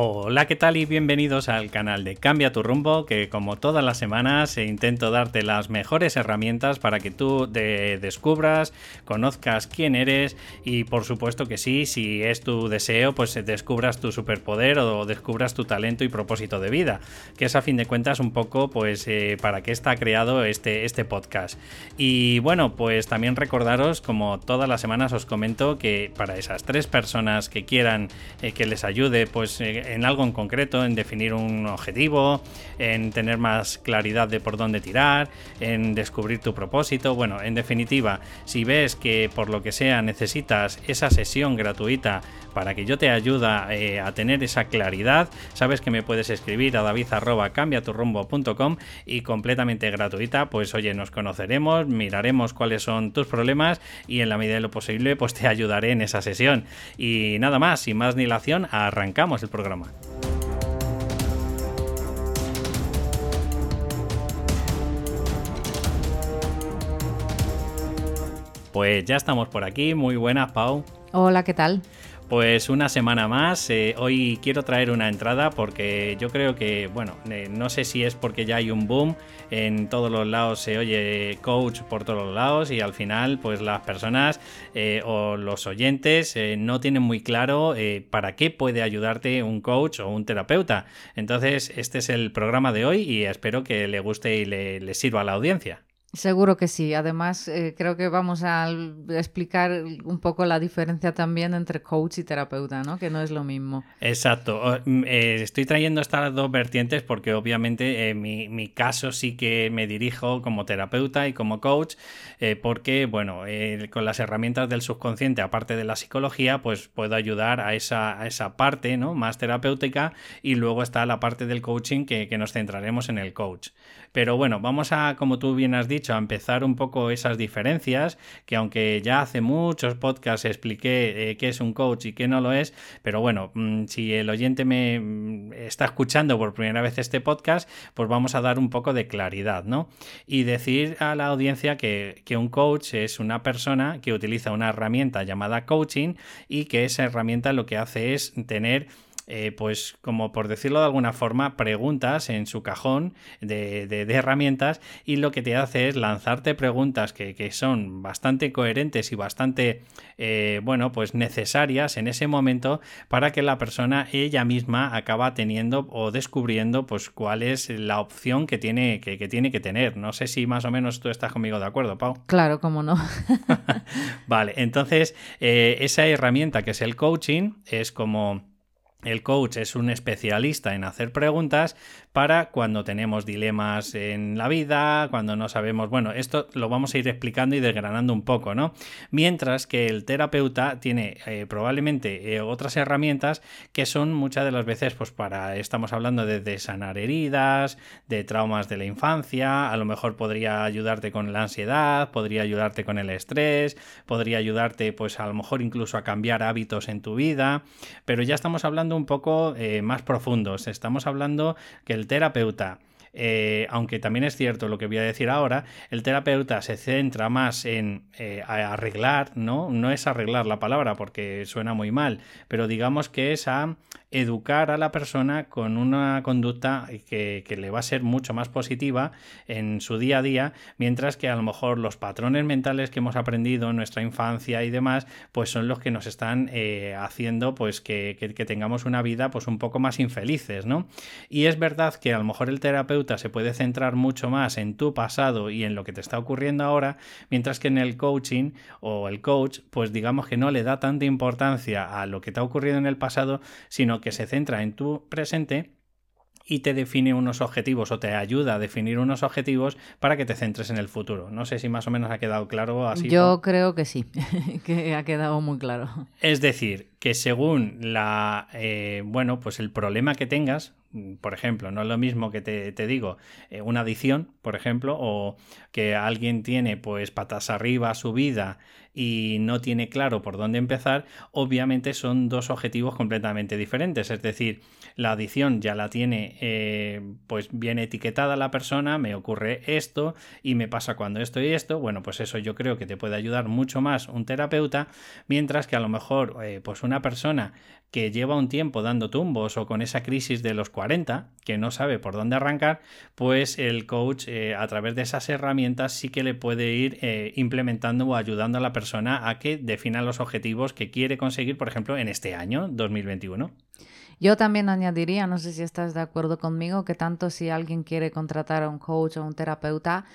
Hola, ¿qué tal? Y bienvenidos al canal de Cambia tu rumbo, que como todas las semanas intento darte las mejores herramientas para que tú descubras, conozcas quién eres y por supuesto que sí, si es tu deseo, pues descubras tu superpoder o descubras tu talento y propósito de vida, que es a fin de cuentas un poco pues eh, para qué está creado este, este podcast. Y bueno, pues también recordaros, como todas las semanas os comento, que para esas tres personas que quieran eh, que les ayude, pues eh, en algo en concreto, en definir un objetivo, en tener más claridad de por dónde tirar, en descubrir tu propósito. Bueno, en definitiva, si ves que por lo que sea necesitas esa sesión gratuita para que yo te ayude eh, a tener esa claridad, sabes que me puedes escribir a david.cambiaturrumbo.com y completamente gratuita, pues oye, nos conoceremos, miraremos cuáles son tus problemas y en la medida de lo posible, pues te ayudaré en esa sesión. Y nada más, sin más dilación, arrancamos el programa. Pues ya estamos por aquí. Muy buenas, Pau. Hola, ¿qué tal? Pues una semana más. Eh, hoy quiero traer una entrada porque yo creo que, bueno, eh, no sé si es porque ya hay un boom. En todos los lados se oye coach por todos los lados y al final, pues las personas eh, o los oyentes no tienen muy claro para qué puede ayudarte un coach o un terapeuta. Entonces, este es el programa de hoy y espero que le guste y le sirva a la audiencia. Seguro que sí. Además, eh, creo que vamos a explicar un poco la diferencia también entre coach y terapeuta, ¿no? Que no es lo mismo. Exacto. Mm, eh, estoy trayendo estas dos vertientes porque obviamente en eh, mi, caso sí que me dirijo como terapeuta y como coach porque, bueno, con las herramientas del subconsciente, aparte de la psicología, pues puedo ayudar a esa, esa parte, ¿no? Más terapéutica y luego está la parte del coaching que, que nos centraremos en el coach. Pero bueno, vamos a, como tú bien has dicho, a empezar un poco esas diferencias, que aunque ya hace muchos podcasts expliqué eh, qué es un coach y qué no lo es, pero bueno, mm, si el oyente me mm, está escuchando por primera vez este podcast, pues vamos a dar un poco de claridad, ¿no? Y decir a la audiencia que, que un coach es una persona que utiliza una herramienta llamada coaching y que esa herramienta lo que hace es tener eh, pues como por decirlo de alguna forma, preguntas en su cajón de, herramientas y lo que te hace es lanzarte preguntas que, son bastante coherentes y bastante, eh, bueno, pues necesarias en ese momento para que la persona ella misma acaba teniendo o descubriendo pues cuál es la opción que tiene que, tiene que tener. No sé si más o menos tú estás conmigo de acuerdo, Pau. Claro, cómo no. vale, entonces eh, esa herramienta que es el coaching es como el coach es un especialista en hacer preguntas para cuando tenemos dilemas en la vida, cuando no sabemos, bueno, esto lo vamos a ir explicando y desgranando un poco, ¿no? Mientras que el terapeuta tiene eh, probablemente eh, otras herramientas que son muchas de las veces, pues para, estamos hablando de, sanar heridas, de traumas de la infancia, a lo mejor podría ayudarte con la ansiedad, podría ayudarte con el estrés, podría ayudarte, pues a lo mejor incluso a cambiar hábitos en tu vida, pero ya estamos hablando un poco eh, más profundos. Estamos hablando que el terapeuta eh, aunque también es cierto lo que voy a decir ahora, el terapeuta se centra más en eh, arreglar, ¿no? No es arreglar la palabra porque suena muy mal, pero digamos que es a educar a la persona con una conducta que, le va a ser mucho más positiva en su día a día, mientras que a lo mejor los patrones mentales que hemos aprendido en nuestra infancia y demás, pues son los que nos están eh, haciendo pues que, tengamos una vida pues un poco más infelices, ¿no? Y es verdad que a lo mejor el terapeuta se puede centrar mucho más en tu pasado y en lo que te está ocurriendo ahora, mientras que en el coaching o el coach, pues digamos que no le da tanta importancia a lo que te ha ocurrido en el pasado, sino que se centra en tu presente y te define unos objetivos o te ayuda a definir unos objetivos para que te centres en el futuro. No sé si más o menos ha quedado claro así. Yo creo que sí, que ha quedado muy claro. Es decir, que según la eh, bueno, pues el problema que tengas, por ejemplo, no es lo mismo que te, te, digo, eh, una adicción, por ejemplo, o que alguien tiene pues patas arriba su vida y no tiene claro por dónde empezar, obviamente son dos objetivos completamente diferentes. Es decir, la adicción ya la tiene eh, pues bien etiquetada la persona, me ocurre esto y me pasa cuando esto y esto. Bueno, pues eso yo creo que te puede ayudar mucho más un terapeuta, mientras que a lo mejor eh, pues una persona que lleva un tiempo dando tumbos o con esa crisis de los 40, que no sabe por dónde arrancar, pues el coach eh, a través de esas herramientas sí que le puede ir implementando o ayudando a la persona a que defina los objetivos que quiere conseguir, por ejemplo, en este año 2021. Yo también añadiría, no sé si estás de acuerdo conmigo, que tanto si alguien quiere contratar a un coach o un terapeuta,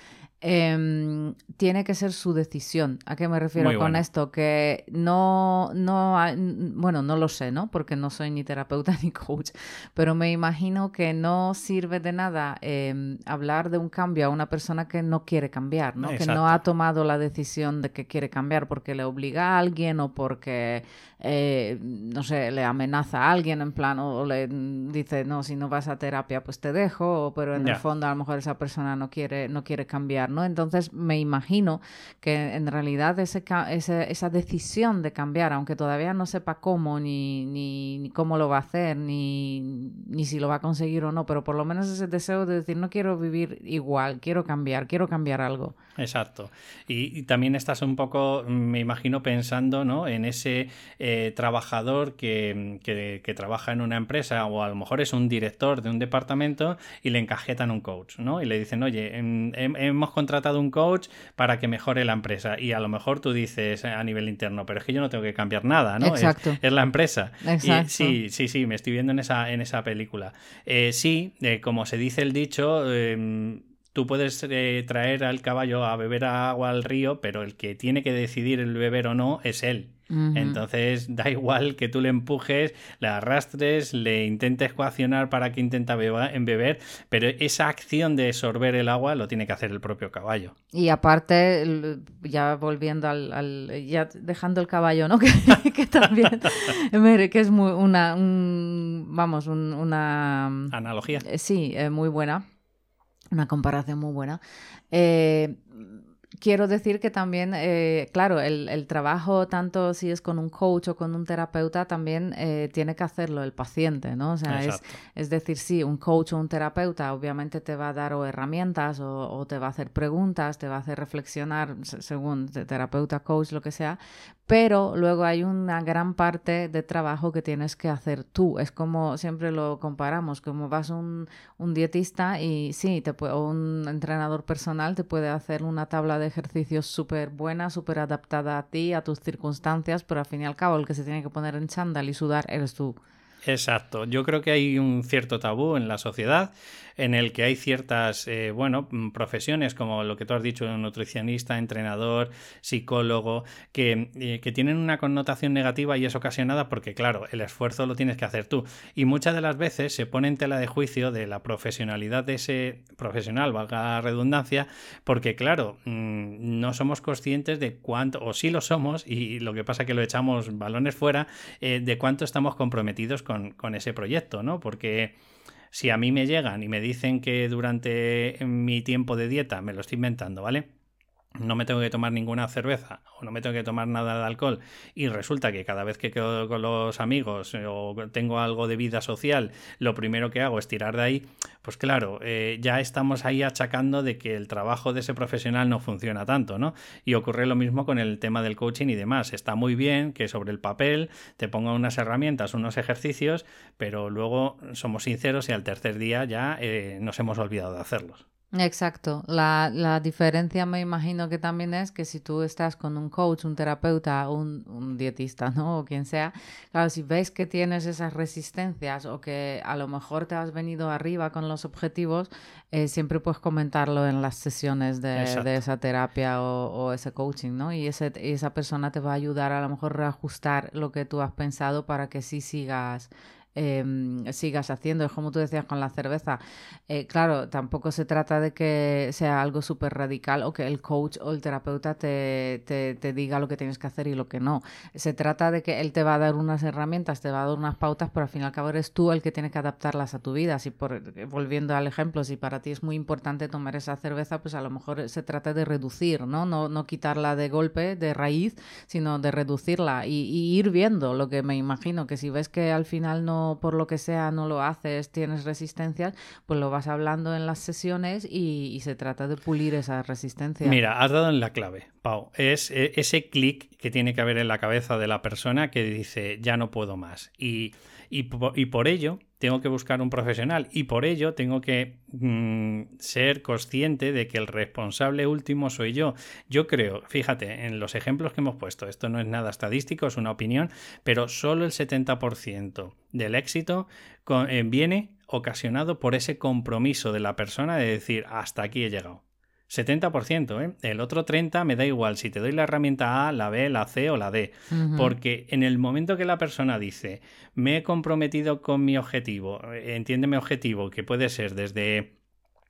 Em, tiene que ser su decisión. ¿A qué me refiero con esto? Que no, no, bueno, no lo sé, ¿no? Porque no soy ni terapeuta ni coach, pero me imagino que no sirve de nada em, hablar de un cambio a una persona que no quiere cambiar, ¿no? Que no ha tomado la decisión de que quiere cambiar porque le obliga a alguien o porque, eh, no sé, le amenaza a alguien en plan o le dice, no, si no vas a terapia, pues te dejo, pero en el fondo a lo mejor esa persona no quiere, no quiere cambiar. Entonces me imagino que en realidad ese, esa decisión de cambiar, aunque todavía no sepa cómo, ni, ni, cómo lo va a hacer, ni, ni, si lo va a conseguir o no, pero por lo menos ese deseo de decir, no quiero vivir igual, quiero cambiar, quiero cambiar algo. Exacto. Y, también estás un poco, me imagino, pensando ¿no? en ese eh, trabajador que, que, trabaja en una empresa o a lo mejor es un director de un departamento y le encajetan un coach, ¿no? Y le dicen, oye, hemos contratado un coach para que mejore la empresa. Y a lo mejor tú dices a nivel interno, pero es que yo no tengo que cambiar nada, ¿no? Exacto. Es, la empresa. Exacto. sí, sí, sí, me estoy viendo en esa, en esa película. Eh, sí, eh, como se dice el dicho, em, tú puedes traer al caballo a beber agua al río, pero el que tiene que decidir el beber o no es él. Entonces da igual que tú le empujes, le arrastres, le intentes coaccionar para que intenta en beber, pero esa acción de sorber el agua lo tiene que hacer el propio caballo. Y aparte, ya volviendo al, ya dejando el caballo, ¿no? que, también que es muy una vamos, una analogía. Eh, sí, eh, muy buena. Una comparación muy buena. Eh, quiero decir que también, eh, claro, el, trabajo, tanto si es con un coach o con un terapeuta, también eh, tiene que hacerlo el paciente, ¿no? O sea, es, decir, sí, un coach o un terapeuta obviamente te va a dar o herramientas o, te va a hacer preguntas, te va a hacer reflexionar según terapeuta, coach, lo que sea, pero luego hay una gran parte de trabajo que tienes que hacer tú. Es como siempre lo comparamos, como vas un, un dietista y sí, te puede, o un entrenador personal te puede hacer una tabla de ejercicios súper buena, súper adaptada a ti, a tus circunstancias, pero al fin y al cabo el que se tiene que poner en chándal y sudar eres tú. Exacto. Yo creo que hay un cierto tabú en la sociedad en el que hay ciertas, eh, bueno, mm, profesiones como lo que tú has dicho, nutricionista, entrenador, psicólogo, que, eh, que tienen una connotación negativa y es ocasionada porque, claro, el esfuerzo lo tienes que hacer tú. Y muchas de las veces se pone en tela de juicio de la profesionalidad de ese profesional, valga la redundancia, porque, claro, mm, no somos conscientes de cuánto, o sí lo somos, y lo que pasa es que lo echamos balones fuera, eh, de cuánto estamos comprometidos con, con ese proyecto, ¿no? Porque si a mí me llegan y me dicen que durante mi tiempo de dieta, me lo estoy inventando, ¿vale? No me tengo que tomar ninguna cerveza o no me tengo que tomar nada de alcohol y resulta que cada vez que quedo con los amigos eh, o tengo algo de vida social, lo primero que hago es tirar de ahí, pues claro, eh, ya estamos ahí achacando de que el trabajo de ese profesional no funciona tanto, ¿no? Y ocurre lo mismo con el tema del coaching y demás. Está muy bien que sobre el papel te ponga unas herramientas, unos ejercicios, pero luego somos sinceros y al tercer día ya eh, nos hemos olvidado de hacerlos. Exacto. La, la, diferencia me imagino que también es que si tú estás con un coach, un terapeuta, un, un dietista, ¿no? O quien sea, claro, si ves que tienes esas resistencias o que a lo mejor te has venido arriba con los objetivos, eh, siempre puedes comentarlo en las sesiones de, de esa terapia o, o, ese coaching, ¿no? Y, ese, y esa persona te va a ayudar a lo mejor a reajustar lo que tú has pensado para que sí sigas Em, sigas haciendo. Es como tú decías con la cerveza. Eh, claro, tampoco se trata de que sea algo súper radical o que el coach o el terapeuta te, te, diga lo que tienes que hacer y lo que no. Se trata de que él te va a dar unas herramientas, te va a dar unas pautas, pero al fin y al cabo eres tú el que tiene que adaptarlas a tu vida. Si por, volviendo al ejemplo, si para ti es muy importante tomar esa cerveza, pues a lo mejor se trata de reducir, ¿no? No, no quitarla de golpe, de raíz, sino de reducirla y ir viendo lo que me imagino que si ves que al final no por lo que sea, no lo haces, tienes resistencias, pues lo vas hablando en las sesiones y, se trata de pulir esa resistencia. Mira, has dado en la clave, Pau. Es e, ese clic que tiene que haber en la cabeza de la persona que dice, ya no puedo más. Y, y por ello tengo que buscar un profesional y por ello tengo que mm, ser consciente de que el responsable último soy yo. Yo creo, fíjate, en los ejemplos que hemos puesto, esto no es nada estadístico, es una opinión, pero solo el 70% del éxito eh, viene ocasionado por ese compromiso de la persona de decir hasta aquí he llegado. 70%, ¿eh? El otro 30% me da igual si te doy la herramienta A, la B, la C o la D. Porque en el momento que la persona dice, me he comprometido con mi objetivo, entiende mi objetivo, que puede ser desde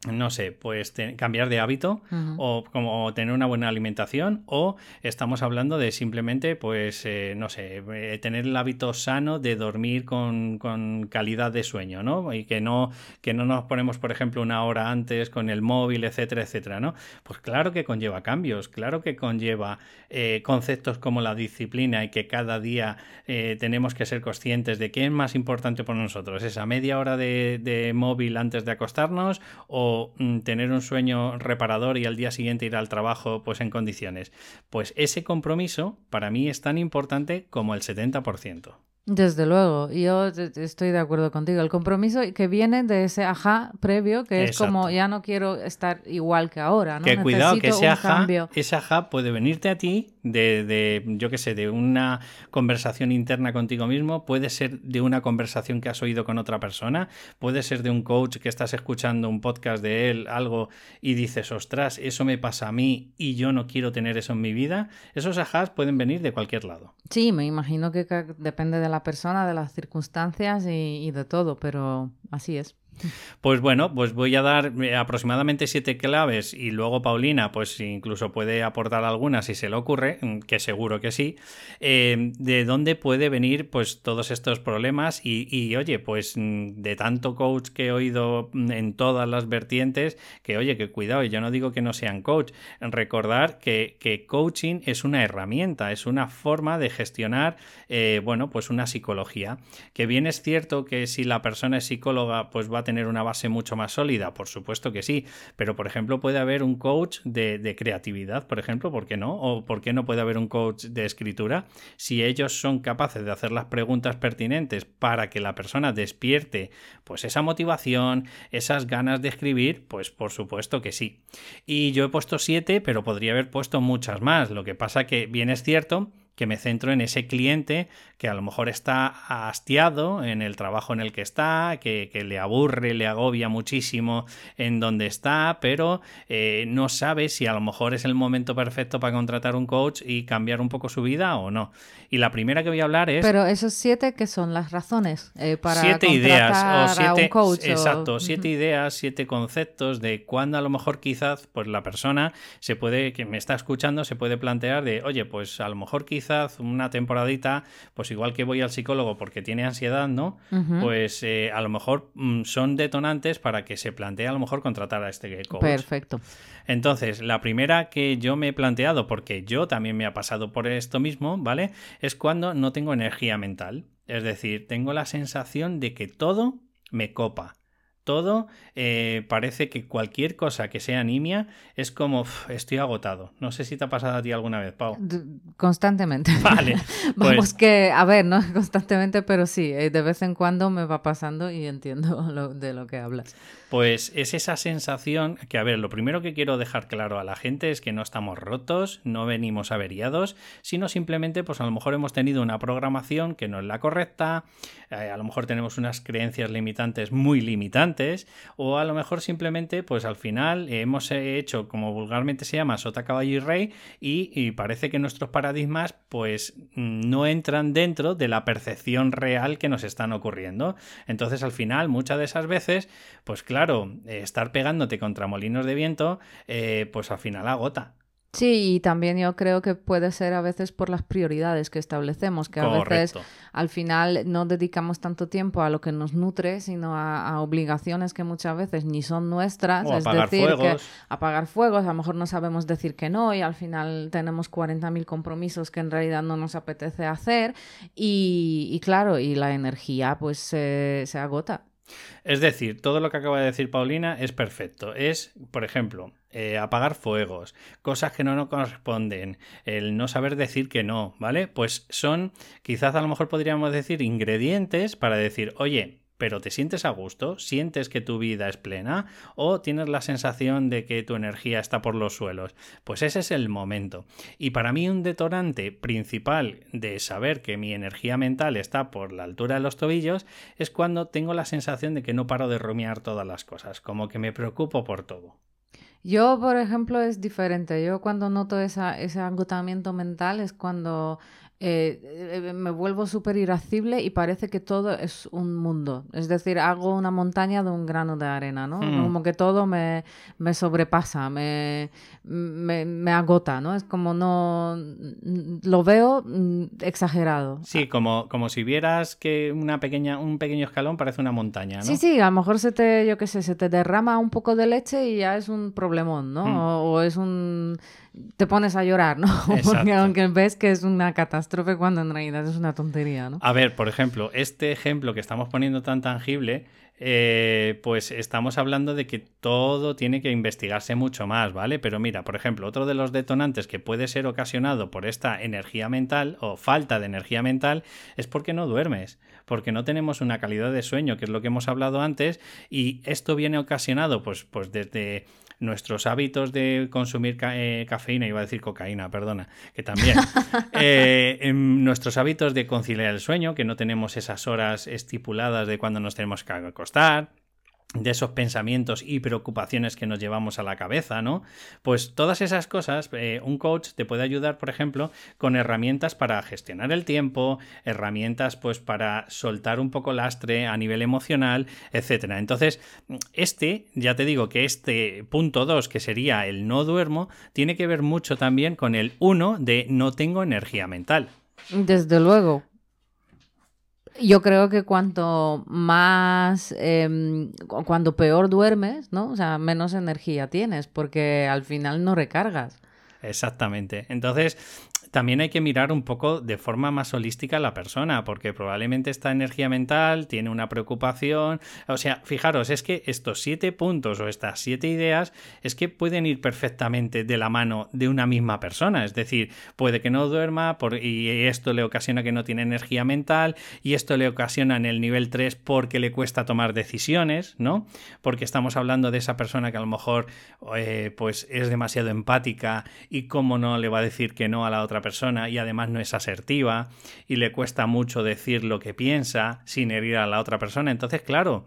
no sé, pues cambiar de hábito o como tener una buena alimentación o estamos hablando de simplemente, pues, eh, no sé, eh, tener el hábito sano de dormir con, con, calidad de sueño, ¿no? Y que no, que no nos ponemos, por ejemplo, una hora antes con el móvil, etcétera, etcétera, ¿no? Pues claro que conlleva cambios, claro que conlleva eh, conceptos como la disciplina y que cada día tenemos que ser conscientes de qué es más importante para nosotros, esa media hora de, de móvil antes de acostarnos o Mm, tener un sueño reparador y al día siguiente ir al trabajo pues en condiciones. Pues ese compromiso para mí es tan importante como el 70%. Desde luego, yo estoy de acuerdo contigo. El compromiso que viene de ese ajá previo, que es como ya no quiero estar igual que ahora, ¿no? Que cuidado, que ese ajá, ese ajá puede venirte a ti de, de yo qué sé, de una conversación interna contigo mismo, puede ser de una conversación que has oído con otra persona, puede ser de un coach que estás escuchando un podcast de él, algo, y dices, ostras, eso me pasa a mí y yo no quiero tener eso en mi vida. Esos ajás pueden venir de cualquier lado. Sí, me imagino que depende de la la persona, de las circunstancias y, y de todo, pero así es. Pues bueno, pues voy a dar eh, aproximadamente siete claves y luego Paulina, pues incluso puede aportar algunas si se le ocurre, mm, que seguro que sí, eh, de dónde puede venir pues todos estos problemas y, oye, pues mm, de tanto coach que he oído mm, en todas las vertientes, que oye, que cuidado, yo no digo que no sean coach, recordar que, que coaching es una herramienta, es una forma de gestionar, eh, bueno, pues una psicología, que bien es cierto que si la persona es psicóloga, pues va tener una base mucho más sólida? Por supuesto que sí, pero por ejemplo puede haber un coach de, creatividad, por ejemplo, ¿por qué no? ¿O por qué no puede haber un coach de escritura? Si ellos son capaces de hacer las preguntas pertinentes para que la persona despierte pues esa motivación, esas ganas de escribir, pues por supuesto que sí. Y yo he puesto siete, pero podría haber puesto muchas más. Lo que pasa que bien es cierto que me centro en ese cliente que a lo mejor está hastiado en el trabajo en el que está, que, le aburre, le agobia muchísimo en donde está, pero eh, no sabe si a lo mejor es el momento perfecto para contratar un coach y cambiar un poco su vida o no. Y la primera que voy a hablar es... Pero esos siete que son las razones eh, para siete ideas o siete, un coach. Exacto, siete ideas, siete conceptos de cuándo a lo mejor quizás pues la persona se puede, que me está escuchando, se puede plantear de, oye, pues a lo mejor quizás una temporadita, pues igual que voy al psicólogo porque tiene ansiedad, ¿no? Pues eh, a lo mejor mm, son detonantes para que se plantee a lo mejor contratar a este coach. Perfecto. Entonces, la primera que yo me he planteado, porque yo también me ha pasado por esto mismo, ¿vale? Es cuando no tengo energía mental. Es decir, tengo la sensación de que todo me copa todo, eh, parece que cualquier cosa que sea anemia es como estoy agotado. No sé si te ha pasado a ti alguna vez, Pau. Constantemente. Vale. Vamos pues que, a ver, no constantemente, pero sí, eh, de vez en cuando me va pasando y entiendo de lo que hablas. Pues es esa sensación que, a ver, lo primero que quiero dejar claro a la gente es que no estamos rotos, no venimos averiados, sino simplemente, pues a lo mejor hemos tenido una programación que no es la correcta, eh, a lo mejor tenemos unas creencias limitantes muy limitantes, o a lo mejor simplemente, pues al final hemos hecho, como vulgarmente se llama, sota, caballo y rey, y, parece que nuestros paradigmas, pues no entran dentro de la percepción real que nos están ocurriendo. Entonces, al final, muchas de esas veces, pues claro, claro, eh, estar pegándote contra molinos de viento, eh, pues al final agota. Sí, y también yo creo que puede ser a veces por las prioridades que establecemos, que a veces al final no dedicamos tanto tiempo a lo que nos nutre, sino a, obligaciones que muchas veces ni son nuestras. es decir, que apagar fuegos, a lo mejor no sabemos decir que no y al final tenemos 40.000 compromisos que en realidad no nos apetece hacer y, claro, y la energía pues se agota. Es decir, todo lo que acaba de decir Paulina es perfecto. Es, por ejemplo, eh, apagar fuegos, cosas que no nos corresponden, el no saber decir que no, ¿vale? Pues son, quizás a lo mejor podríamos decir, ingredientes para decir, oye, pero te sientes a gusto, sientes que tu vida es plena o tienes la sensación de que tu energía está por los suelos. Pues ese es el momento. Y para mí un detonante principal de saber que mi energía mental está por la altura de los tobillos es cuando tengo la sensación de que no paro de rumiar todas las cosas, como que me preocupo por todo. Yo, por ejemplo, es diferente. Yo cuando noto esa, ese agotamiento mental es cuando eh, eh, me vuelvo súper irascible y parece que todo es un mundo. Es decir, hago una montaña de un grano de arena, ¿no? Hmm. Como que todo me, me sobrepasa, me, me, agota, ¿no? Es como no... Lo veo mm, exagerado. Sí, como, como si vieras que una pequeña, un pequeño escalón parece una montaña, ¿no? Sí, sí, a lo mejor se te, yo qué sé, se te derrama un poco de leche y ya es un problemón, ¿no? Hmm. o es un te pones a llorar, ¿no? Porque aunque ves que es una catástrofe cuando en realidad es una tontería, ¿no? A ver, por ejemplo, este ejemplo que estamos poniendo tan tangible, eh, pues estamos hablando de que todo tiene que investigarse mucho más, ¿vale? Pero mira, por ejemplo, otro de los detonantes que puede ser ocasionado por esta energía mental o falta de energía mental es porque no duermes, porque no tenemos una calidad de sueño, que es lo que hemos hablado antes, y esto viene ocasionado pues, pues desde nuestros hábitos de consumir eh, cafeína, iba a decir cocaína, perdona, que también, eh, en nuestros hábitos de conciliar el sueño, que no tenemos esas horas estipuladas de cuando nos tenemos que acostar, de esos pensamientos y preocupaciones que nos llevamos a la cabeza, ¿no? Pues todas esas cosas, eh, un coach te puede ayudar, por ejemplo, con herramientas para gestionar el tiempo, herramientas pues para soltar un poco lastre a nivel emocional, etcétera. Entonces, este, ya te digo que este punto 2, que sería el no duermo, tiene que ver mucho también con el 1 de no tengo energía mental. Desde luego. Yo creo que cuanto más, eh, cuando peor duermes, ¿no? O sea, menos energía tienes, porque al final no recargas. Exactamente. Entonces, también hay que mirar un poco de forma más holística a la persona, porque probablemente esta energía mental tiene una preocupación. O sea, fijaros, es que estos siete puntos o estas siete ideas es que pueden ir perfectamente de la mano de una misma persona. Es decir, puede que no duerma y esto le ocasiona que no tiene energía mental y esto le ocasiona en el nivel 3 porque le cuesta tomar decisiones, ¿no? Porque estamos hablando de esa persona que a lo mejor eh, pues es demasiado empática y cómo no le va a decir que no a la otra persona y además no es asertiva y le cuesta mucho decir lo que piensa sin herir a la otra persona. Entonces, claro,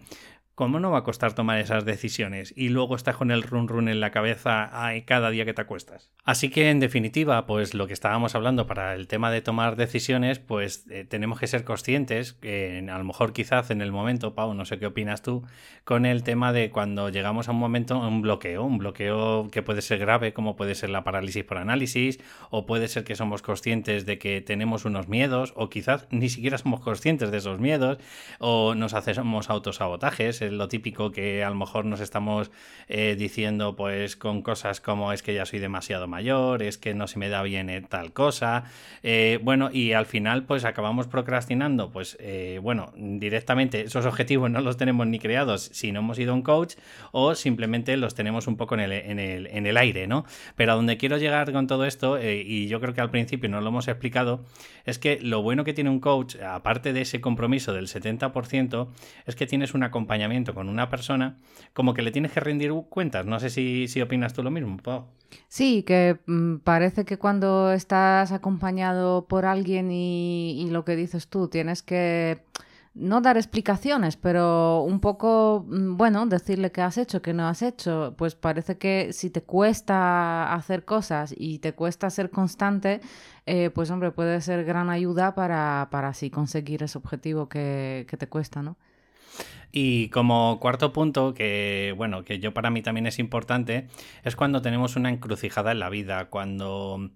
¿cómo no va a costar tomar esas decisiones? Y luego estás con el run run en la cabeza cada día que te acuestas. Así que, en definitiva, pues lo que estábamos hablando para el tema de tomar decisiones, pues eh, tenemos que ser conscientes, que a lo mejor quizás en el momento, Pau, no sé qué opinas tú, con el tema de cuando llegamos a un momento, un bloqueo, un bloqueo que puede ser grave, como puede ser la parálisis por análisis, o puede ser que somos conscientes de que tenemos unos miedos, o quizás ni siquiera somos conscientes de esos miedos, o nos hacemos autosabotajes, lo típico que a lo mejor nos estamos eh, diciendo pues con cosas como es que ya soy demasiado mayor, es que no se me da bien eh, tal cosa, eh, bueno, y al final pues acabamos procrastinando, pues bueno, directamente esos objetivos no los tenemos ni creados si no hemos ido a un coach o simplemente los tenemos un poco en el, en el, en el aire, ¿no? Pero a donde quiero llegar con todo esto, y yo creo que al principio no lo hemos explicado, es que lo bueno que tiene un coach, aparte de ese compromiso del 70%, es que tienes un acompañamiento con una persona, como que le tienes que rendir cuentas. No sé si, si opinas tú lo mismo, Sí, que mm, parece que cuando estás acompañado por alguien y, lo que dices tú, tienes que no dar explicaciones, pero un poco, mm, bueno, decirle qué has hecho, qué no has hecho, pues parece que si te cuesta hacer cosas y te cuesta ser constante, eh, pues hombre, puede ser gran ayuda para, para así conseguir ese objetivo que te cuesta, ¿no? Y como cuarto punto, que bueno, que yo para mí también es importante, es cuando tenemos una encrucijada en la vida, cuando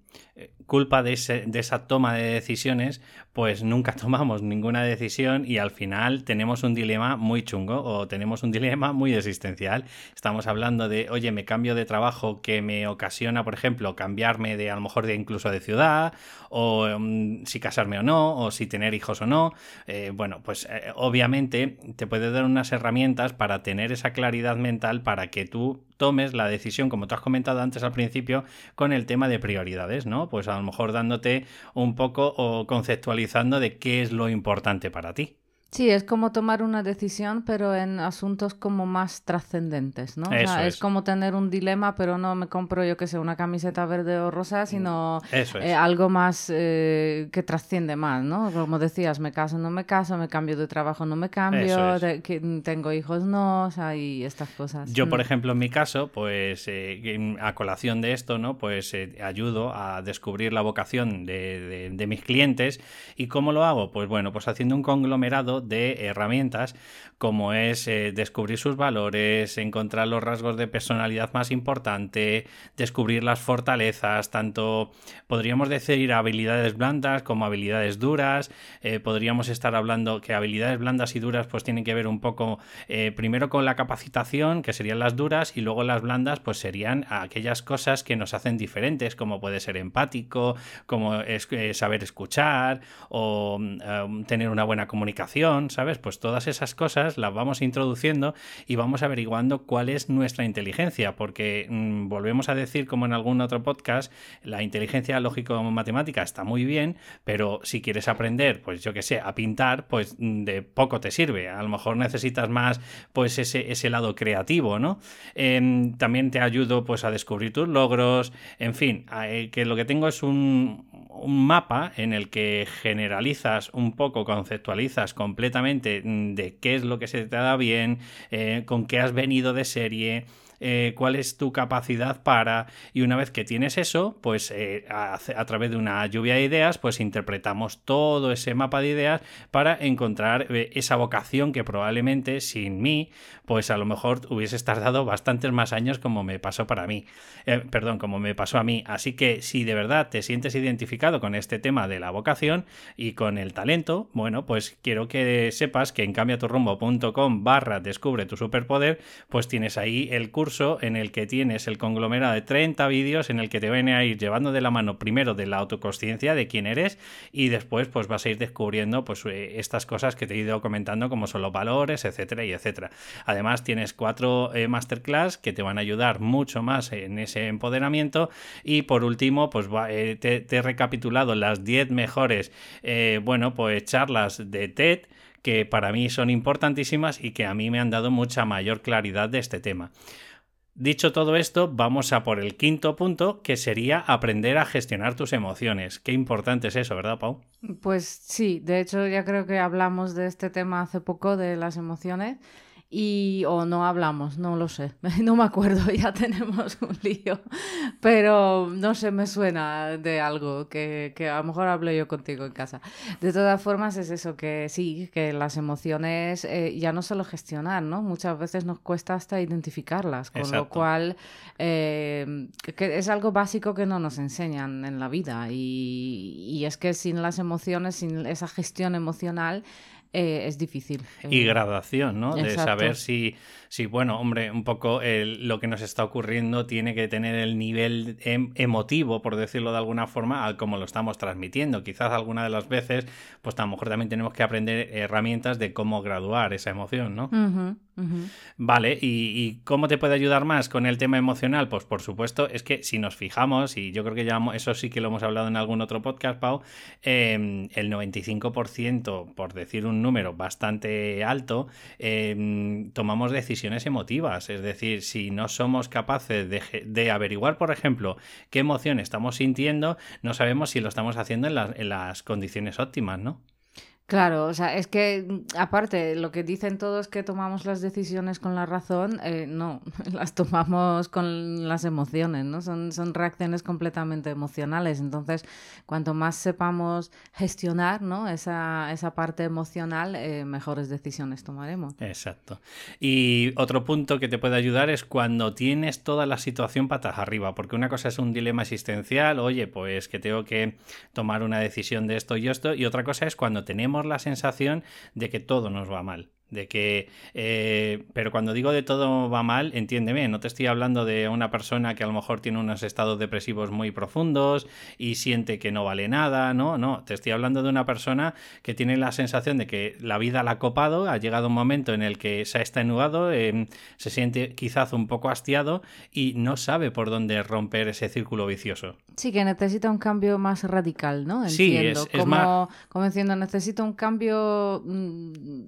culpa de, de esa toma de decisiones, pues nunca tomamos ninguna decisión y al final tenemos un dilema muy chungo o tenemos un dilema muy existencial. Estamos hablando de, oye, me cambio de trabajo que me ocasiona, por ejemplo, cambiarme de a lo mejor de incluso de ciudad, o mm, si casarme o no, o si tener hijos o no. Eh, bueno, pues eh, obviamente te puede dar unas herramientas para tener esa claridad mental para que tú tomes la decisión, como tú has comentado antes al principio, con el tema de prioridades, ¿no? Pues a lo mejor dándote un poco o conceptualizando de qué es lo importante para ti. Sí, es como tomar una decisión, pero en asuntos como más trascendentes, ¿no? es. como tener un dilema, pero no me compro, yo que sé, una camiseta verde o rosa, sino eh, algo más eh, que trasciende más, ¿no? Como decías, me caso, no me caso, me cambio de trabajo, no me cambio, que, tengo hijos, no, o sea, y estas cosas. Yo, por mm. ejemplo, en mi caso, pues eh, a colación de esto, ¿no? Pues ayudo a descubrir la vocación de, de mis clientes. ¿Y cómo lo hago? Pues bueno, pues haciendo un conglomerado de herramientas como es eh, descubrir sus valores, encontrar los rasgos de personalidad más importante, descubrir las fortalezas, tanto podríamos decir habilidades blandas como habilidades duras, eh, podríamos estar hablando que habilidades blandas y duras pues tienen que ver un poco eh, primero con la capacitación, que serían las duras, y luego las blandas pues serían aquellas cosas que nos hacen diferentes, como puede ser empático, como es, saber escuchar o mm, tener una buena comunicación, ¿sabes? Pues todas esas cosas las vamos introduciendo y vamos averiguando cuál es nuestra inteligencia, porque mm, volvemos a decir, como en algún otro podcast, la inteligencia lógico-matemática está muy bien, pero si quieres aprender, pues yo que sé, a pintar, pues mm, de poco te sirve. A lo mejor necesitas más, pues ese, ese lado creativo, ¿no? Em, también te ayudo, pues, a descubrir tus logros, en fin, eh, que lo que tengo es un, un mapa en el que generalizas un poco, conceptualizas completamente mm, de qué es lo que se te da bien, eh, con qué has venido de serie, eh, cuál es tu capacidad para, y una vez que tienes eso, pues eh, a, través de una lluvia de ideas, pues interpretamos todo ese mapa de ideas para encontrar eh, esa vocación que probablemente sin mí, pues a lo mejor hubieses tardado bastantes más años como me pasó para mí, perdón, como me pasó a mí. Así que si de verdad te sientes identificado con este tema de la vocación y con el talento, bueno, pues quiero que sepas que en cambiaturrumbo.com barra descubre tu superpoder, pues tienes ahí el curso en el que tienes el conglomerado de 30 vídeos en el que te van a ir llevando de la mano primero de la autoconsciencia de quién eres y después pues vas a ir descubriendo pues eh, estas cosas que te he ido comentando como son los valores, etcétera y etcétera. Además tienes cuatro eh, masterclass que te van a ayudar mucho más en ese empoderamiento y por último pues eh, te, he recapitulado las 10 mejores bueno pues charlas de TED que para mí son importantísimas y que a mí me han dado mucha mayor claridad de este tema. Dicho todo esto, vamos a por el quinto punto, que sería aprender a gestionar tus emociones. Qué importante es eso, ¿verdad, Pau? Pues sí, de hecho ya creo que hablamos de este tema hace poco, de las emociones y o no hablamos, no lo sé, no me acuerdo, ya tenemos un lío, pero no sé, me suena de algo que, que, a lo mejor hablo yo contigo en casa. De todas formas es eso, que sí, que las emociones eh, ya no solo gestionar, ¿no? Muchas veces nos cuesta hasta identificarlas, con lo cual eh, que es algo básico que no nos enseñan en la vida y, y es que sin las emociones, sin esa gestión emocional, eh, es difícil. Y gradación, ¿no? De saber si, si, bueno, hombre, un poco lo que nos está ocurriendo tiene que tener el nivel em, emotivo, por decirlo de alguna forma, al como lo estamos transmitiendo. Quizás alguna de las veces, pues a lo mejor también tenemos que aprender herramientas de cómo graduar esa emoción, ¿no? Vale, ¿Y, cómo te puede ayudar más con el tema emocional? Pues por supuesto, es que si nos fijamos, y yo creo que ya eso sí que lo hemos hablado en algún otro podcast, Pau, em, el 95%, por decir un número bastante alto, em, tomamos decisiones emotivas. Es decir, si no somos capaces de, averiguar, por ejemplo, qué emoción estamos sintiendo, no sabemos si lo estamos haciendo en, en las condiciones óptimas, ¿no? Claro, o sea, es que mm, aparte, lo que dicen todos que tomamos las decisiones con la razón, eh, no, las tomamos con las emociones, ¿no? Son, son reacciones completamente emocionales. Entonces, cuanto más sepamos gestionar, ¿no? Esa, esa parte emocional, eh, mejores decisiones tomaremos. Exacto. Y otro punto que te puede ayudar es cuando tienes toda la situación patas arriba, porque una cosa es un dilema existencial, oye, pues que tengo que tomar una decisión de esto y esto, y otra cosa es cuando tenemos la sensación de que todo nos va mal de que eh, pero cuando digo de todo va mal entiéndeme no te estoy hablando de una persona que a lo mejor tiene unos estados depresivos muy profundos y siente que no vale nada no no te estoy hablando de una persona que tiene la sensación de que la vida la ha copado ha llegado un momento en el que se ha extenuado em, se siente quizás un poco hastiado y no sabe por dónde romper ese círculo vicioso. Sí que necesita un cambio más radical no entiendo sí, es, como, más... como diciendo necesita un cambio mm,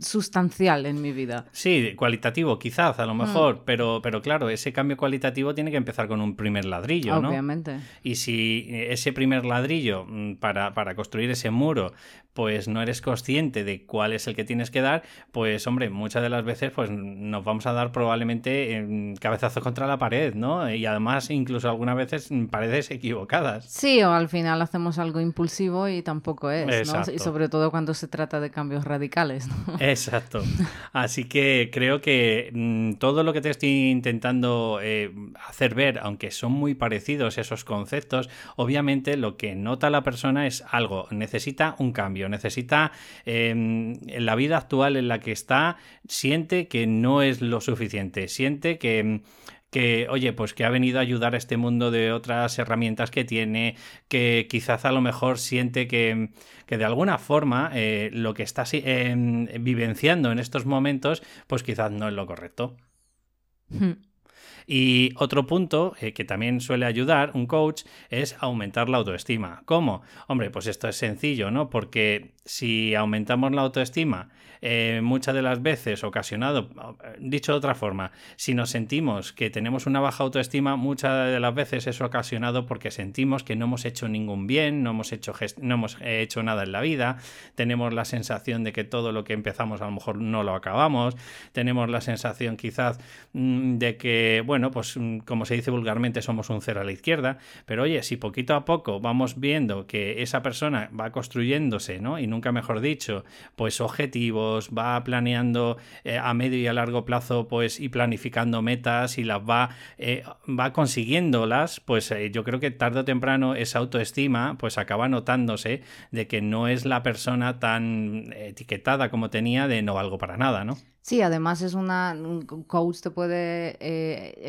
en mi vida. Sí, cualitativo quizás, a lo mejor, mm. pero, pero claro, ese cambio cualitativo tiene que empezar con un primer ladrillo, ¿no? Obviamente. Y si ese primer ladrillo mm, para, para construir ese muro pues no eres consciente de cuál es el que tienes que dar, pues hombre, muchas de las veces pues nos vamos a dar probablemente en cabezazos contra la pared, ¿no? Y además incluso algunas veces paredes equivocadas. Sí, o al final hacemos algo impulsivo y tampoco es, ¿no? Y sobre todo cuando se trata de cambios radicales, ¿no? Exacto. Así que creo que mm, todo lo que te estoy intentando eh, hacer ver, aunque son muy parecidos esos conceptos, obviamente lo que nota la persona es algo, necesita un cambio necesita, em, en la vida actual en la que está, siente que no es lo suficiente, siente que que, oye, pues que ha venido a ayudar a este mundo de otras herramientas que tiene, que quizás a lo mejor siente que, de alguna forma eh, lo que está em, vivenciando en estos momentos, pues quizás no es lo correcto. Hmm. Y otro punto eh, que también suele ayudar un coach es aumentar la autoestima. ¿Cómo? Hombre, pues esto es sencillo, ¿no? Porque si aumentamos la autoestima, eh, muchas de las veces ocasionado, dicho de otra forma, si nos sentimos que tenemos una baja autoestima, muchas de las veces es ocasionado porque sentimos que no hemos hecho ningún bien, no hemos hecho, no hemos hecho nada en la vida, tenemos la sensación de que todo lo que empezamos a lo mejor no lo acabamos, tenemos la sensación quizás mm, de que, bueno, pues mm, como se dice vulgarmente, somos un cero a la izquierda, pero oye, si poquito a poco vamos viendo que esa persona va construyéndose, ¿no? Nunca mejor dicho, pues objetivos, va planeando eh, a medio y a largo plazo, pues y planificando metas y las va, eh, va consiguiéndolas, pues eh, yo creo que tarde o temprano esa autoestima, pues acaba notándose de que no es la persona tan etiquetada como tenía de no valgo para nada, ¿no? Sí, además es una, un coach te puede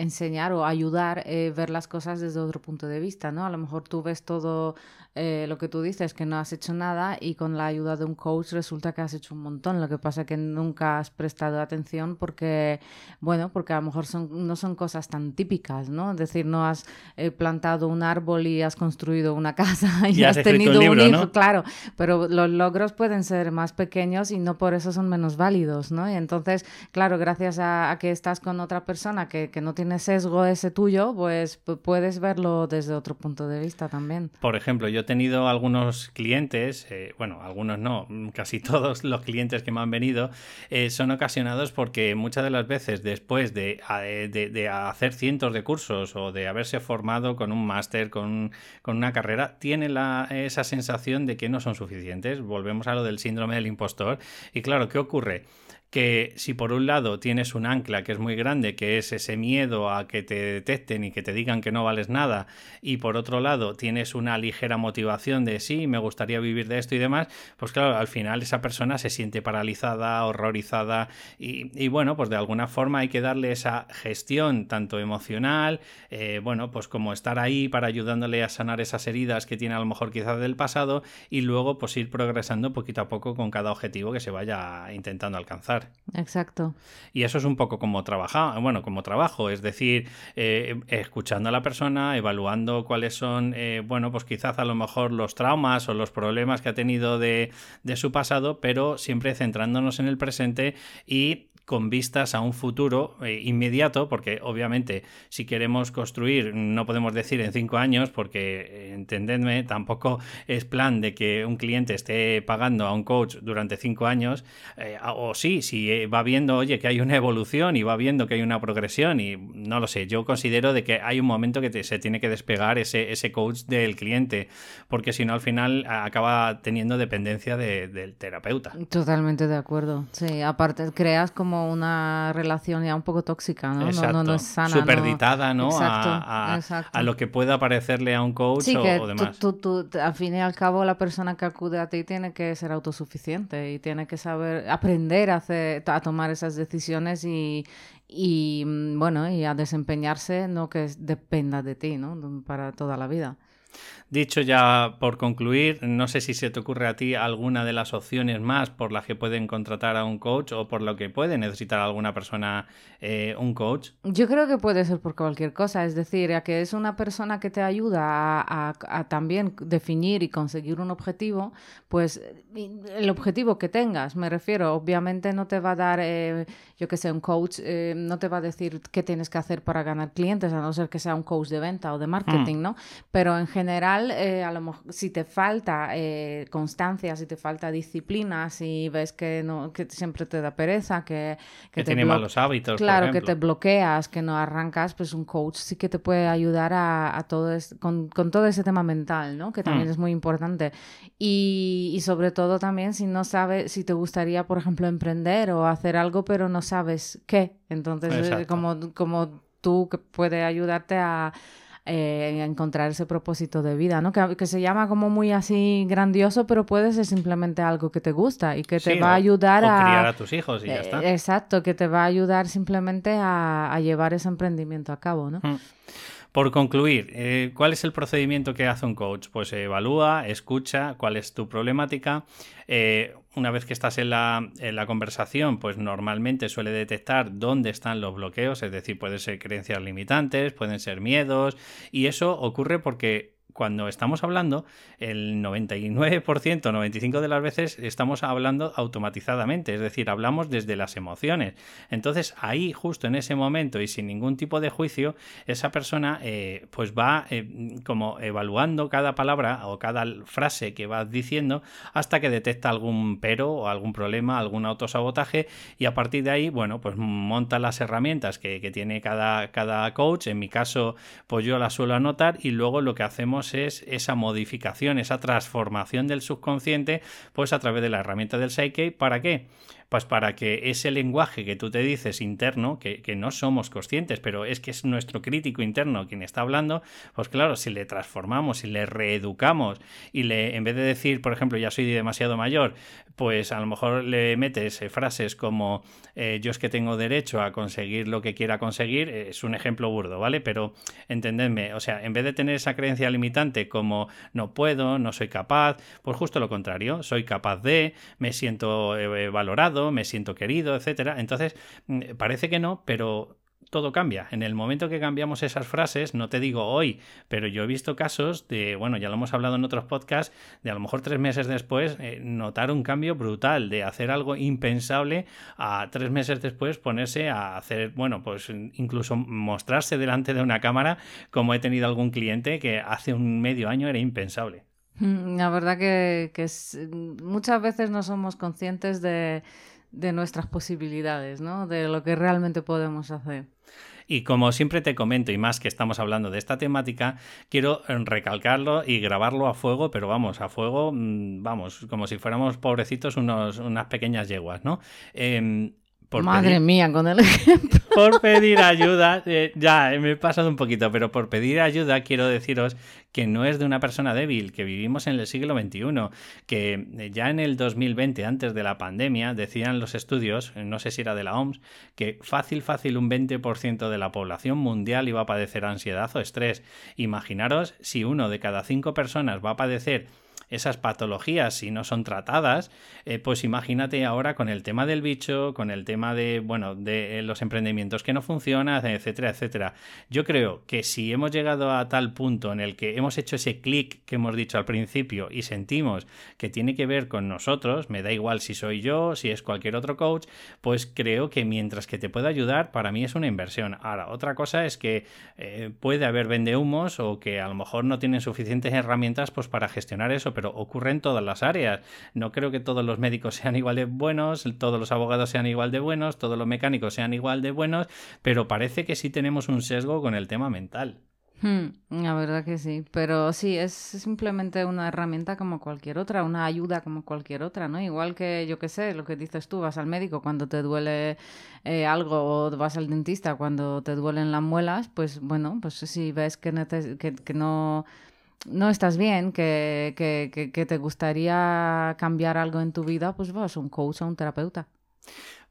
enseñar o ayudar a ver las cosas desde otro punto de vista, ¿no? A lo mejor tú ves todo eh, lo que tú dices, que no has hecho nada y con la ayuda de un coach resulta que has hecho un montón. Lo que pasa es que nunca has prestado atención porque, bueno, porque a lo mejor son, no son cosas tan típicas, ¿no? Es decir, no has eh, plantado un árbol y has construido una casa y, has, tenido un, hijo, claro, pero los logros pueden ser más pequeños y no por eso son menos válidos, ¿no? Y entonces, claro, gracias a, que estás con otra persona que, que no tiene sesgo ese tuyo, pues puedes verlo desde otro punto de vista también. Por ejemplo, yo he tenido algunos clientes, eh, bueno, algunos no, casi todos los clientes que me han venido eh, son ocasionados porque muchas de las veces después de, de, hacer cientos de cursos o de haberse formado con un máster, con, con, una carrera, tienen la, esa sensación de que no son suficientes. Volvemos a lo del síndrome del impostor. Y claro, ¿qué ocurre? Que si por un lado tienes un ancla que es muy grande, que es ese miedo a que te detecten y que te digan que no vales nada, y por otro lado tienes una ligera motivación de sí, me gustaría vivir de esto y demás, pues claro, al final esa persona se siente paralizada, horrorizada, y, bueno, pues de alguna forma hay que darle esa gestión tanto emocional, eh, bueno, pues como estar ahí para ayudándole a sanar esas heridas que tiene a lo mejor quizás del pasado, y luego pues ir progresando poquito a poco con cada objetivo que se vaya intentando alcanzar. Exacto. Y eso es un poco como trabajar, bueno, como trabajo, es decir, eh, escuchando a la persona, evaluando cuáles son, eh, bueno, pues quizás a lo mejor los traumas o los problemas que ha tenido de, de su pasado, pero siempre centrándonos en el presente y con vistas a un futuro eh, inmediato, porque obviamente si queremos construir, no podemos decir en cinco años, porque eh, entendedme, tampoco es plan de que un cliente esté pagando a un coach durante cinco años, eh, o sí, si va viendo, oye, que hay una evolución y va viendo que hay una progresión y no lo sé, yo considero de que hay un momento que se tiene que despegar ese, ese coach del cliente, porque si no al final acaba teniendo dependencia del terapeuta. Totalmente de acuerdo, sí, aparte creas como una relación ya un poco tóxica, ¿no? No, no, es sana. Superditada, ¿no? a, a, lo que pueda parecerle a un coach o, demás. Tú, tú, al fin y al cabo, la persona que acude a ti tiene que ser autosuficiente y tiene que saber aprender a, hacer, a tomar esas decisiones y, y, mm, bueno, y a desempeñarse, no que dependa de ti, ¿no? Para toda la vida. Dicho ya por concluir, no sé si se te ocurre a ti alguna de las opciones más por las que pueden contratar a un coach o por lo que puede necesitar alguna persona eh, un coach. Yo creo que puede ser por cualquier cosa, es decir, a que es una persona que te ayuda a, también definir y conseguir un objetivo, pues el objetivo que tengas, me refiero, obviamente no te va a dar, eh, yo que sé, un coach, eh, no te va a decir qué tienes que hacer para ganar clientes, a no ser que sea un coach de venta o de marketing, mm. ¿no? Pero en general eh, a lo mejor, si te falta eh, constancia, si te falta disciplina, si ves que, no, que siempre te da pereza, que, que, tiene malos hábitos. Claro, que te bloqueas, que no arrancas, pues un coach sí que te puede ayudar a, todo con, todo ese tema mental, ¿no? Que también mm. es muy importante. Y, y, sobre todo también si no sabes, si te gustaría, por ejemplo, emprender o hacer algo, pero no sabes qué. Entonces, eh, como, como tú que puede ayudarte a eh, encontrar ese propósito de vida, ¿no? Que, se llama como muy así grandioso, pero puede ser simplemente algo que te gusta y que te va a ayudar a... criar a tus hijos y ya está. exacto, que te va a ayudar simplemente a, llevar ese emprendimiento a cabo, ¿no? Mm. Por concluir, eh, ¿cuál es el procedimiento que hace un coach? Pues evalúa, escucha cuál es tu problemática. Eh, una vez que estás en la, en la, conversación, pues normalmente suele detectar dónde están los bloqueos, es decir, pueden ser creencias limitantes, pueden ser miedos, y eso ocurre porque cuando estamos hablando, el 99%, 95% de las veces estamos hablando automatizadamente, es decir, hablamos desde las emociones. Entonces, ahí, justo en ese momento y sin ningún tipo de juicio, esa persona eh, pues va eh, como evaluando cada palabra o cada frase que va diciendo hasta que detecta algún pero o algún problema, algún autosabotaje y a partir de ahí, bueno, pues monta las herramientas que, que tiene cada, cada coach. En mi caso, pues yo las suelo anotar y luego lo que hacemos es esa modificación, esa transformación del subconsciente, pues a través de la herramienta del Psyche. ¿Para qué? Pues para que ese lenguaje que tú te dices interno, que, no somos conscientes, pero es que es nuestro crítico interno quien está hablando, pues claro, si le transformamos, si le reeducamos y le, en vez de decir, por ejemplo, ya soy demasiado mayor, pues a lo mejor le metes eh, frases como eh, yo es que tengo derecho a conseguir lo que quiera conseguir, es un ejemplo burdo, ¿vale? Pero entendedme, o sea, en vez de tener esa creencia limitante como no puedo, no soy capaz, pues justo lo contrario, soy capaz de, me siento eh, valorado, me siento querido, etcétera. Entonces, mm, parece que no, pero todo cambia. En el momento que cambiamos esas frases, no te digo hoy, pero yo he visto casos de, bueno, ya lo hemos hablado en otros podcasts, de a lo mejor tres meses después eh, notar un cambio brutal, de hacer algo impensable a tres meses después ponerse a hacer, bueno, pues incluso mostrarse delante de una cámara, como he tenido algún cliente que hace un medio año era impensable. La verdad que, que muchas veces no somos conscientes de de nuestras posibilidades, ¿no? De lo que realmente podemos hacer. Y como siempre te comento, y más que estamos hablando de esta temática, quiero recalcarlo y grabarlo a fuego, pero vamos, a fuego, mm, vamos, como si fuéramos pobrecitos unos, unas pequeñas yeguas, ¿no? Em, Madre mía, con el ejemplo. Por pedir ayuda, eh, ya me he pasado un poquito, pero por pedir ayuda quiero deciros que no es de una persona débil, que vivimos en el siglo XXI, que eh, ya en el 2020, antes de la pandemia, decían los estudios, eh, no sé si era de la OMS, que fácil, fácil un 20% de la población mundial iba a padecer ansiedad o estrés. Imaginaros si uno de cada cinco personas va a padecer esas patologías si no son tratadas, eh, pues imagínate ahora con el tema del bicho, con el tema de, bueno, de los emprendimientos que no funcionan, etcétera, etcétera. Yo creo que si hemos llegado a tal punto en el que hemos hecho ese clic que hemos dicho al principio y sentimos que tiene que ver con nosotros, me da igual si soy yo, si es cualquier otro coach, pues creo que mientras que te pueda ayudar, para mí es una inversión. Ahora, otra cosa es que eh, puede haber vendehumos o que a lo mejor no tienen suficientes herramientas pues, para gestionar eso, ocurre en todas las áreas. No creo que todos los médicos sean igual de buenos, todos los abogados sean igual de buenos, todos los mecánicos sean igual de buenos, pero parece que sí tenemos un sesgo con el tema mental. Hmm, la verdad que sí, pero sí, es simplemente una herramienta como cualquier otra, una ayuda como cualquier otra, ¿no? Igual que, yo qué sé, lo que dices tú, vas al médico cuando te duele eh, algo o vas al dentista cuando te duelen las muelas, pues bueno, pues si ves que, que no no estás bien, que, que, que, te gustaría cambiar algo en tu vida, pues vas a un coach o un terapeuta.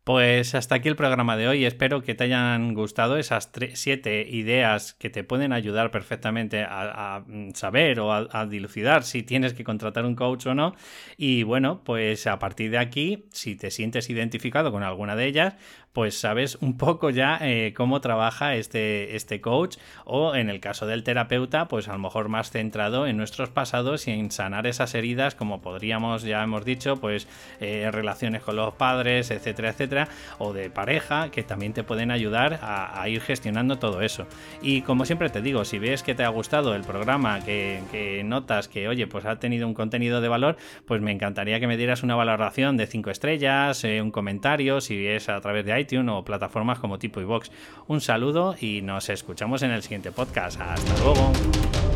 Pues hasta aquí el programa de hoy. Espero que te hayan gustado esas siete ideas que te pueden ayudar perfectamente a, saber o a, dilucidar si tienes que contratar un coach o no. Y bueno, pues a partir de aquí, si te sientes identificado con alguna de ellas, pues sabes un poco ya eh, cómo trabaja este, este coach o en el caso del terapeuta, pues a lo mejor más centrado en nuestros pasados y en sanar esas heridas como podríamos, ya hemos dicho, pues eh, relaciones con los padres, etcétera, etcétera, o de pareja que también te pueden ayudar a, ir gestionando todo eso. Y como siempre te digo, si ves que te ha gustado el programa, que, notas que, oye, pues ha tenido un contenido de valor, pues me encantaría que me dieras una valoración de 5 estrellas, eh, un comentario, si es a través de o plataformas como tipo iVox. Un saludo y nos escuchamos en el siguiente podcast. Hasta luego.